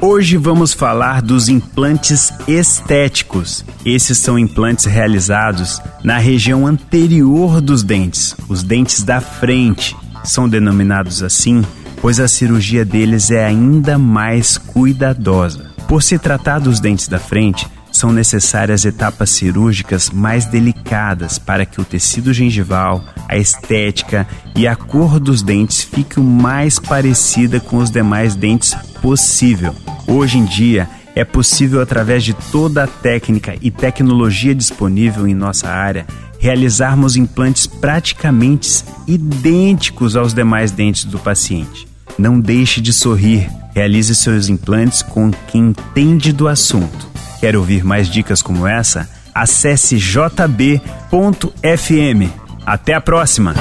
Hoje vamos falar dos implantes estéticos. Esses são implantes realizados na região anterior dos dentes, os dentes da frente. São denominados assim pois a cirurgia deles é ainda mais cuidadosa. Por se tratar dos dentes da frente, são necessárias etapas cirúrgicas mais delicadas para que o tecido gengival, a estética e a cor dos dentes fiquem o mais parecida com os demais dentes possível. Hoje em dia, é possível, através de toda a técnica e tecnologia disponível em nossa área, realizarmos implantes praticamente idênticos aos demais dentes do paciente. Não deixe de sorrir, realize seus implantes com quem entende do assunto. Quer ouvir mais dicas como essa? Acesse jb.fm. Até a próxima!